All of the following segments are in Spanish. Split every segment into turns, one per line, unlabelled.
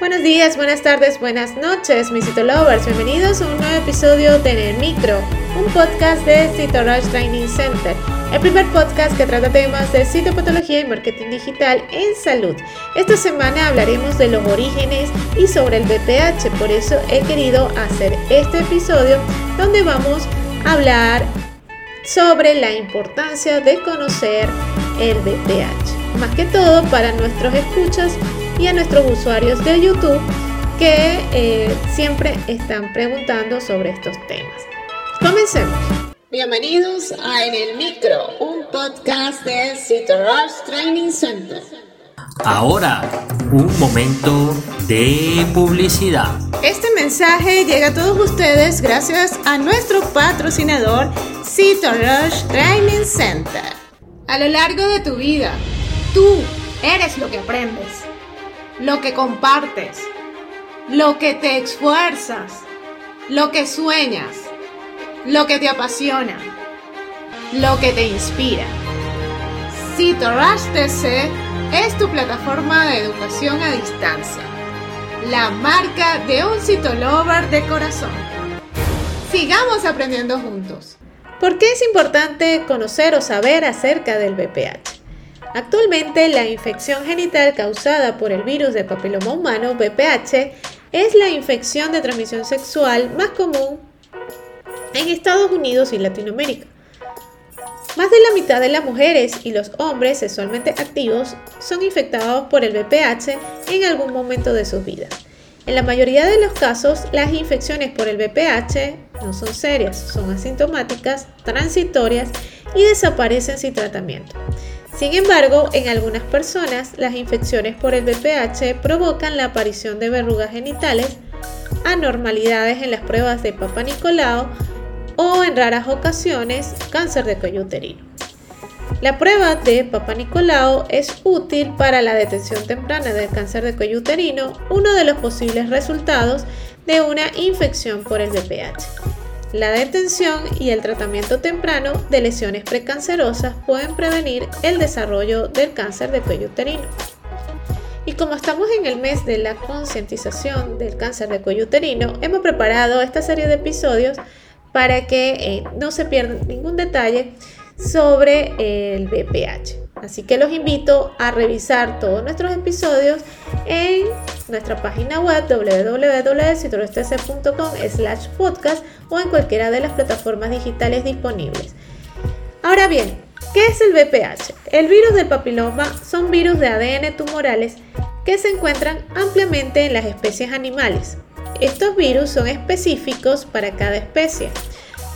Buenos días, buenas tardes, buenas noches, mis Citolovers. Bienvenidos a un nuevo episodio de el Micro, un podcast de Citorush Training Center, el primer podcast que trata temas de citopatología y marketing digital en salud. Esta semana hablaremos de los orígenes y sobre el BPH, por eso he querido hacer este episodio donde vamos a hablar sobre la importancia de conocer el BPH. Más que todo para nuestros escuchas y a nuestros usuarios de YouTube que eh, siempre están preguntando sobre estos temas. Comencemos. Bienvenidos a En el Micro, un podcast de Citrus Training Center.
Ahora, un momento de publicidad.
Este mensaje llega a todos ustedes gracias a nuestro patrocinador Citrus Training Center. A lo largo de tu vida, tú eres lo que aprendes lo que compartes, lo que te esfuerzas, lo que sueñas, lo que te apasiona, lo que te inspira. CITORASH TC es tu plataforma de educación a distancia, la marca de un citolover de corazón. Sigamos aprendiendo juntos. ¿Por qué es importante conocer o saber acerca del BPH? Actualmente, la infección genital causada por el virus de papiloma humano, VPH, es la infección de transmisión sexual más común en Estados Unidos y Latinoamérica. Más de la mitad de las mujeres y los hombres sexualmente activos son infectados por el VPH en algún momento de sus vidas. En la mayoría de los casos, las infecciones por el VPH no son serias, son asintomáticas, transitorias y desaparecen sin tratamiento. Sin embargo, en algunas personas, las infecciones por el VPH provocan la aparición de verrugas genitales, anormalidades en las pruebas de Papa Nicolau o en raras ocasiones cáncer de cuello uterino. La prueba de Papa Nicolau es útil para la detención temprana del cáncer de cuello uterino, uno de los posibles resultados de una infección por el VPH. La detención y el tratamiento temprano de lesiones precancerosas pueden prevenir el desarrollo del cáncer de cuello uterino. Y como estamos en el mes de la concientización del cáncer de cuello uterino, hemos preparado esta serie de episodios para que eh, no se pierda ningún detalle sobre el BPH. Así que los invito a revisar todos nuestros episodios en nuestra página web www.citrostc.com slash podcast o en cualquiera de las plataformas digitales disponibles. Ahora bien, ¿qué es el VPH? El virus del papiloma son virus de ADN tumorales que se encuentran ampliamente en las especies animales. Estos virus son específicos para cada especie.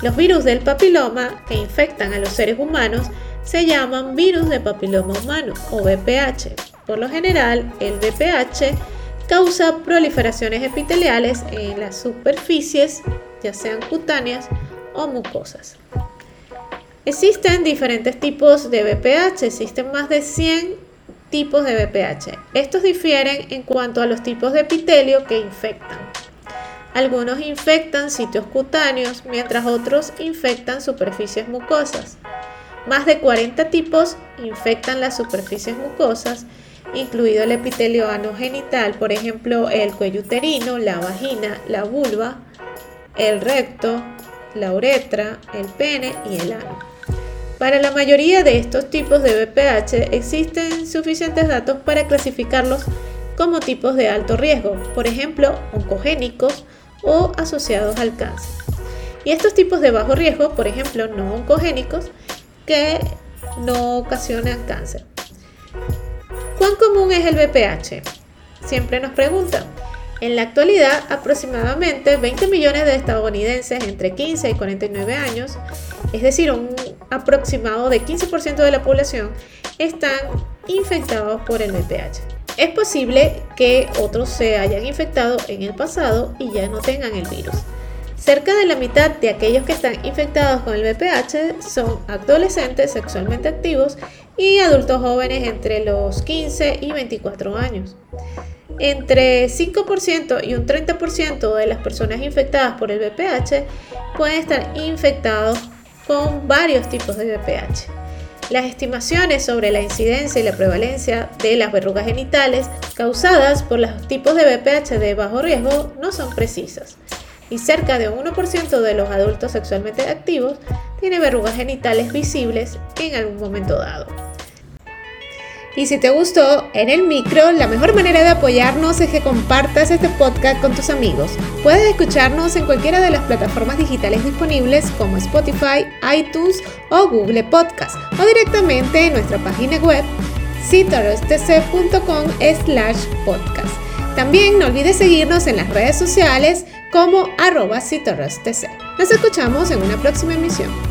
Los virus del papiloma que infectan a los seres humanos se llaman virus de papiloma humano o VPH. Por lo general, el VPH causa proliferaciones epiteliales en las superficies, ya sean cutáneas o mucosas. Existen diferentes tipos de VPH, existen más de 100 tipos de VPH. Estos difieren en cuanto a los tipos de epitelio que infectan. Algunos infectan sitios cutáneos, mientras otros infectan superficies mucosas. Más de 40 tipos infectan las superficies mucosas, incluido el epitelio anogenital, por ejemplo, el cuello uterino, la vagina, la vulva, el recto, la uretra, el pene y el ano. Para la mayoría de estos tipos de BPH existen suficientes datos para clasificarlos como tipos de alto riesgo, por ejemplo, oncogénicos o asociados al cáncer. Y estos tipos de bajo riesgo, por ejemplo, no oncogénicos, que no ocasionan cáncer. ¿Cuán común es el BPH? Siempre nos preguntan. En la actualidad, aproximadamente 20 millones de estadounidenses entre 15 y 49 años, es decir, un aproximado de 15% de la población, están infectados por el BPH. Es posible que otros se hayan infectado en el pasado y ya no tengan el virus. Cerca de la mitad de aquellos que están infectados con el VPH son adolescentes sexualmente activos y adultos jóvenes entre los 15 y 24 años. Entre 5% y un 30% de las personas infectadas por el VPH pueden estar infectados con varios tipos de VPH. Las estimaciones sobre la incidencia y la prevalencia de las verrugas genitales causadas por los tipos de BPH de bajo riesgo no son precisas y cerca de un 1% de los adultos sexualmente activos tiene verrugas genitales visibles en algún momento dado. Y si te gustó en el micro, la mejor manera de apoyarnos es que compartas este podcast con tus amigos. Puedes escucharnos en cualquiera de las plataformas digitales disponibles como Spotify, iTunes o Google Podcast o directamente en nuestra página web citorostc.com slash podcast. También no olvides seguirnos en las redes sociales como arroba Nos escuchamos en una próxima emisión.